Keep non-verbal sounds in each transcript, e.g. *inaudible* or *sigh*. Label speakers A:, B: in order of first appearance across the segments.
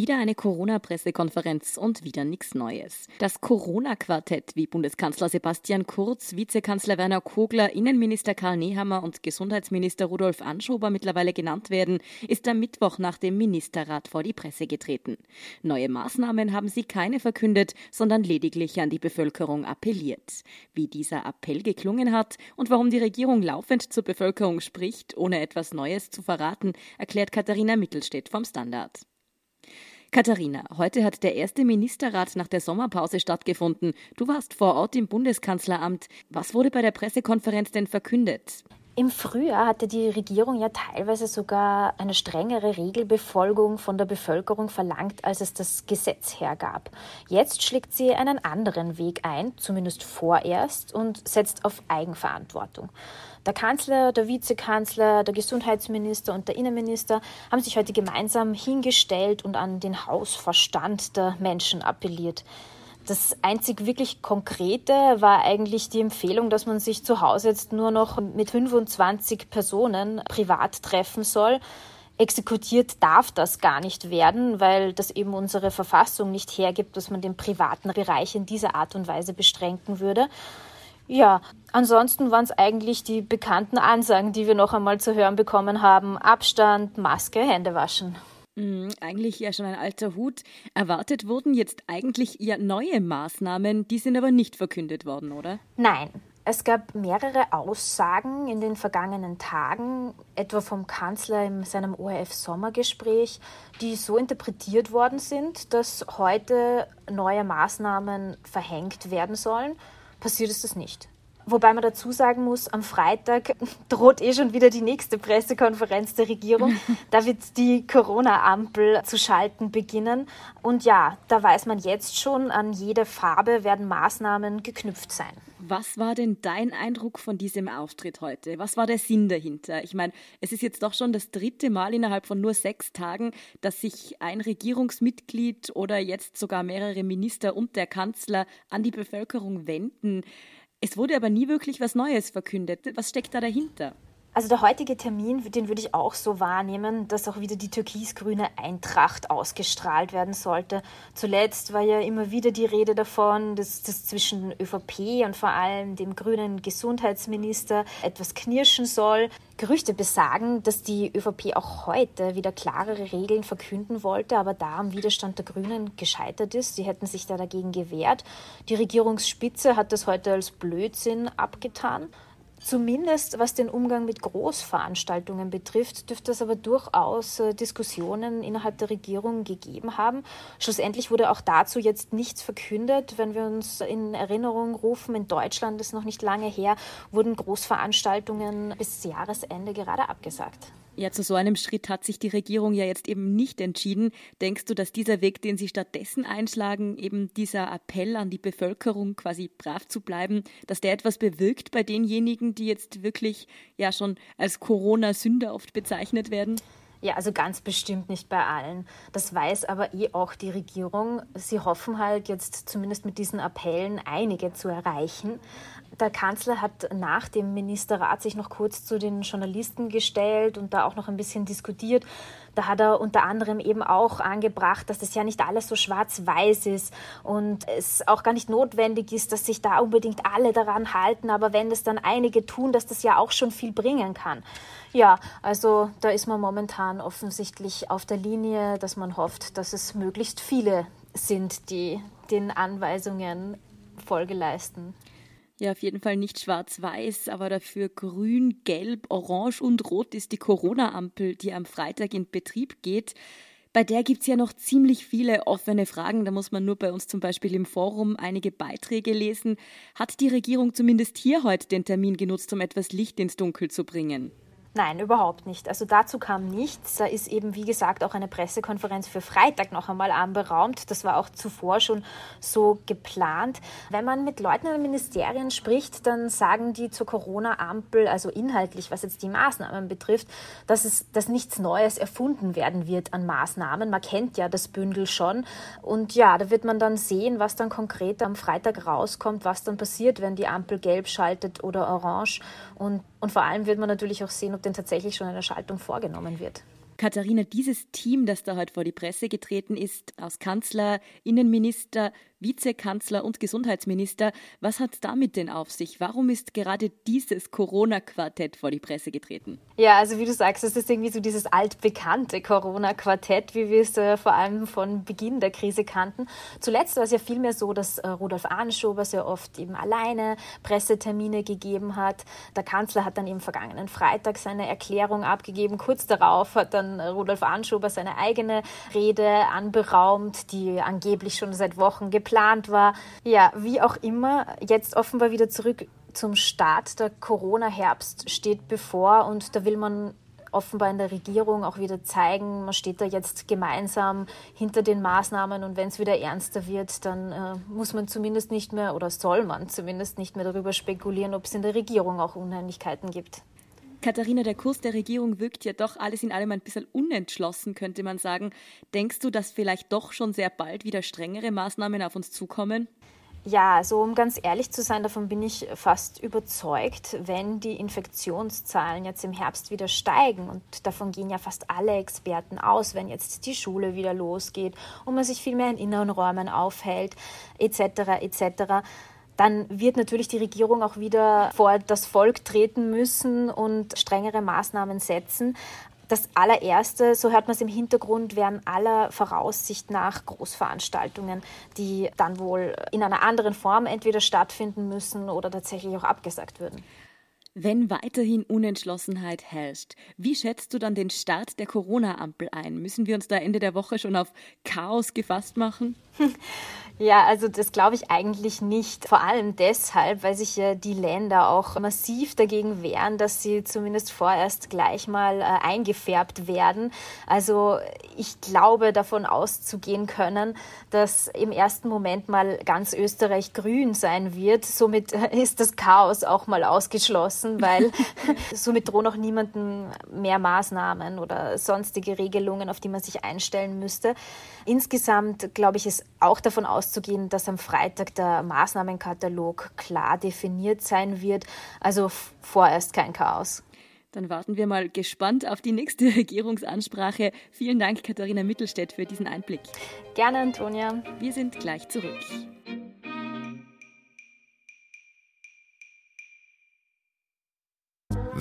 A: Wieder eine Corona-Pressekonferenz und wieder nichts Neues. Das Corona-Quartett, wie Bundeskanzler Sebastian Kurz, Vizekanzler Werner Kogler, Innenminister Karl Nehammer und Gesundheitsminister Rudolf Anschober mittlerweile genannt werden, ist am Mittwoch nach dem Ministerrat vor die Presse getreten. Neue Maßnahmen haben sie keine verkündet, sondern lediglich an die Bevölkerung appelliert. Wie dieser Appell geklungen hat und warum die Regierung laufend zur Bevölkerung spricht, ohne etwas Neues zu verraten, erklärt Katharina Mittelstädt vom Standard. Katharina, heute hat der erste Ministerrat nach der Sommerpause stattgefunden. Du warst vor Ort im Bundeskanzleramt. Was wurde bei der Pressekonferenz denn verkündet?
B: Im Frühjahr hatte die Regierung ja teilweise sogar eine strengere Regelbefolgung von der Bevölkerung verlangt, als es das Gesetz hergab. Jetzt schlägt sie einen anderen Weg ein, zumindest vorerst, und setzt auf Eigenverantwortung. Der Kanzler, der Vizekanzler, der Gesundheitsminister und der Innenminister haben sich heute gemeinsam hingestellt und an den Hausverstand der Menschen appelliert. Das einzig wirklich Konkrete war eigentlich die Empfehlung, dass man sich zu Hause jetzt nur noch mit 25 Personen privat treffen soll. Exekutiert darf das gar nicht werden, weil das eben unsere Verfassung nicht hergibt, dass man den privaten Bereich in dieser Art und Weise beschränken würde. Ja, ansonsten waren es eigentlich die bekannten Ansagen, die wir noch einmal zu hören bekommen haben. Abstand, Maske, Hände waschen.
A: Mhm, eigentlich ja schon ein alter Hut. Erwartet wurden jetzt eigentlich ja neue Maßnahmen, die sind aber nicht verkündet worden, oder?
B: Nein. Es gab mehrere Aussagen in den vergangenen Tagen, etwa vom Kanzler in seinem ORF-Sommergespräch, die so interpretiert worden sind, dass heute neue Maßnahmen verhängt werden sollen passiert ist das nicht. Wobei man dazu sagen muss, am Freitag droht eh schon wieder die nächste Pressekonferenz der Regierung. *laughs* Da wird die Corona-Ampel zu schalten beginnen. Und ja, da weiß man jetzt schon, an jede Farbe werden Maßnahmen geknüpft sein.
A: Was war denn dein Eindruck von diesem Auftritt heute? Was war der Sinn dahinter? Ich meine, es ist jetzt doch schon das dritte Mal innerhalb von nur sechs Tagen, dass sich ein Regierungsmitglied oder jetzt sogar mehrere Minister und der Kanzler an die Bevölkerung wenden. Es wurde aber nie wirklich was Neues verkündet. Was steckt da dahinter?
B: Also der heutige Termin, den würde ich auch so wahrnehmen, dass auch wieder die türkis-grüne Eintracht ausgestrahlt werden sollte. Zuletzt war ja immer wieder die Rede davon, dass das zwischen ÖVP und vor allem dem grünen Gesundheitsminister etwas knirschen soll. Gerüchte besagen, dass die ÖVP auch heute wieder klarere Regeln verkünden wollte, aber da am Widerstand der Grünen gescheitert ist. Sie hätten sich da dagegen gewehrt. Die Regierungsspitze hat das heute als Blödsinn abgetan. Zumindest was den Umgang mit Großveranstaltungen betrifft, dürfte es aber durchaus äh, Diskussionen innerhalb der Regierung gegeben haben. Schlussendlich wurde auch dazu jetzt nichts verkündet. Wenn wir uns in Erinnerung rufen, in Deutschland ist noch nicht lange her, wurden Großveranstaltungen bis Jahresende gerade abgesagt.
A: Ja, zu so einem Schritt hat sich die Regierung ja jetzt eben nicht entschieden. Denkst du, dass dieser Weg, den sie stattdessen einschlagen, eben dieser Appell an die Bevölkerung, quasi brav zu bleiben, dass der etwas bewirkt bei denjenigen, die jetzt wirklich ja schon als Corona-Sünder oft bezeichnet werden?
B: Ja, also ganz bestimmt nicht bei allen. Das weiß aber eh auch die Regierung. Sie hoffen halt jetzt zumindest mit diesen Appellen einige zu erreichen. Der Kanzler hat nach dem Ministerrat sich noch kurz zu den Journalisten gestellt und da auch noch ein bisschen diskutiert. Da hat er unter anderem eben auch angebracht, dass das ja nicht alles so schwarz-weiß ist und es auch gar nicht notwendig ist, dass sich da unbedingt alle daran halten, aber wenn es dann einige tun, dass das ja auch schon viel bringen kann. Ja, also da ist man momentan offensichtlich auf der Linie, dass man hofft, dass es möglichst viele sind, die den Anweisungen Folge leisten.
A: Ja, auf jeden Fall nicht schwarz-weiß, aber dafür grün, gelb, orange und rot ist die Corona-Ampel, die am Freitag in Betrieb geht. Bei der gibt es ja noch ziemlich viele offene Fragen. Da muss man nur bei uns zum Beispiel im Forum einige Beiträge lesen. Hat die Regierung zumindest hier heute den Termin genutzt, um etwas Licht ins Dunkel zu bringen?
B: Nein, überhaupt nicht. Also dazu kam nichts. Da ist eben, wie gesagt, auch eine Pressekonferenz für Freitag noch einmal anberaumt. Das war auch zuvor schon so geplant. Wenn man mit Leuten in den Ministerien spricht, dann sagen die zur Corona-Ampel, also inhaltlich, was jetzt die Maßnahmen betrifft, dass es dass nichts Neues erfunden werden wird an Maßnahmen. Man kennt ja das Bündel schon. Und ja, da wird man dann sehen, was dann konkret am Freitag rauskommt, was dann passiert, wenn die Ampel gelb schaltet oder orange. Und, und vor allem wird man natürlich auch sehen, ob denn tatsächlich schon eine Schaltung vorgenommen wird.
A: Katharina, dieses Team, das da heute vor die Presse getreten ist, aus Kanzler, Innenminister, Vizekanzler und Gesundheitsminister, was hat damit denn auf sich? Warum ist gerade dieses Corona-Quartett vor die Presse getreten?
B: Ja, also wie du sagst, es ist irgendwie so dieses altbekannte Corona-Quartett, wie wir es äh, vor allem von Beginn der Krise kannten. Zuletzt war es ja vielmehr so, dass äh, Rudolf Anschober sehr oft eben alleine Pressetermine gegeben hat. Der Kanzler hat dann eben vergangenen Freitag seine Erklärung abgegeben. Kurz darauf hat dann Rudolf Anschober seine eigene Rede anberaumt, die angeblich schon seit Wochen geplant war. Ja, wie auch immer, jetzt offenbar wieder zurück zum Start. Der Corona-Herbst steht bevor und da will man offenbar in der Regierung auch wieder zeigen, man steht da jetzt gemeinsam hinter den Maßnahmen und wenn es wieder ernster wird, dann äh, muss man zumindest nicht mehr oder soll man zumindest nicht mehr darüber spekulieren, ob es in der Regierung auch Unheimlichkeiten gibt.
A: Katharina, der Kurs der Regierung wirkt ja doch alles in allem ein bisschen unentschlossen, könnte man sagen. Denkst du, dass vielleicht doch schon sehr bald wieder strengere Maßnahmen auf uns zukommen?
B: Ja, also um ganz ehrlich zu sein, davon bin ich fast überzeugt, wenn die Infektionszahlen jetzt im Herbst wieder steigen und davon gehen ja fast alle Experten aus, wenn jetzt die Schule wieder losgeht und man sich viel mehr in inneren Räumen aufhält, etc., etc., dann wird natürlich die Regierung auch wieder vor das Volk treten müssen und strengere Maßnahmen setzen. Das allererste, so hört man es im Hintergrund, wären aller Voraussicht nach Großveranstaltungen, die dann wohl in einer anderen Form entweder stattfinden müssen oder tatsächlich auch abgesagt würden.
A: Wenn weiterhin Unentschlossenheit herrscht, wie schätzt du dann den Start der Corona-Ampel ein? Müssen wir uns da Ende der Woche schon auf Chaos gefasst machen? *laughs*
B: Ja, also das glaube ich eigentlich nicht. Vor allem deshalb, weil sich ja die Länder auch massiv dagegen wehren, dass sie zumindest vorerst gleich mal äh, eingefärbt werden. Also ich glaube davon auszugehen können, dass im ersten Moment mal ganz Österreich grün sein wird. Somit ist das Chaos auch mal ausgeschlossen, weil *laughs* somit drohen auch niemanden mehr Maßnahmen oder sonstige Regelungen, auf die man sich einstellen müsste. Insgesamt glaube ich, ist auch davon auszugehen, dass am Freitag der Maßnahmenkatalog klar definiert sein wird. Also vorerst kein Chaos.
A: Dann warten wir mal gespannt auf die nächste *laughs* Regierungsansprache. Vielen Dank, Katharina Mittelstädt, für diesen Einblick.
B: Gerne, Antonia.
A: Wir sind gleich zurück.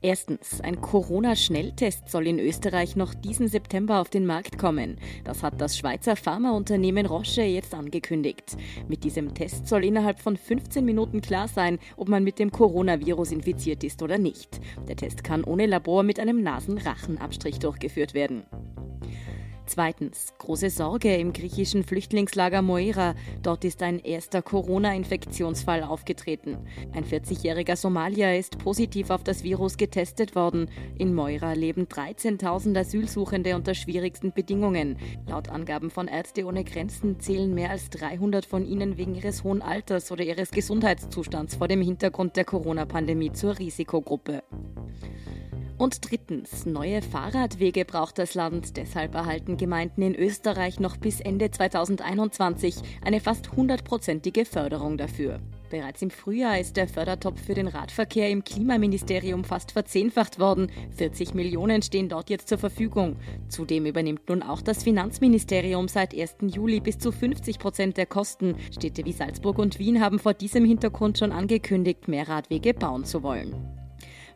A: Erstens, ein Corona-Schnelltest soll in Österreich noch diesen September auf den Markt kommen. Das hat das Schweizer Pharmaunternehmen Roche jetzt angekündigt. Mit diesem Test soll innerhalb von 15 Minuten klar sein, ob man mit dem Coronavirus infiziert ist oder nicht. Der Test kann ohne Labor mit einem Nasenrachenabstrich durchgeführt werden. Zweitens, große Sorge im griechischen Flüchtlingslager Moira. Dort ist ein erster Corona-Infektionsfall aufgetreten. Ein 40-jähriger Somalier ist positiv auf das Virus getestet worden. In Moira leben 13.000 Asylsuchende unter schwierigsten Bedingungen. Laut Angaben von Ärzte ohne Grenzen zählen mehr als 300 von ihnen wegen ihres hohen Alters oder ihres Gesundheitszustands vor dem Hintergrund der Corona-Pandemie zur Risikogruppe. Und drittens, neue Fahrradwege braucht das Land. Deshalb erhalten Gemeinden in Österreich noch bis Ende 2021 eine fast hundertprozentige Förderung dafür. Bereits im Frühjahr ist der Fördertopf für den Radverkehr im Klimaministerium fast verzehnfacht worden. 40 Millionen stehen dort jetzt zur Verfügung. Zudem übernimmt nun auch das Finanzministerium seit 1. Juli bis zu 50 Prozent der Kosten. Städte wie Salzburg und Wien haben vor diesem Hintergrund schon angekündigt, mehr Radwege bauen zu wollen.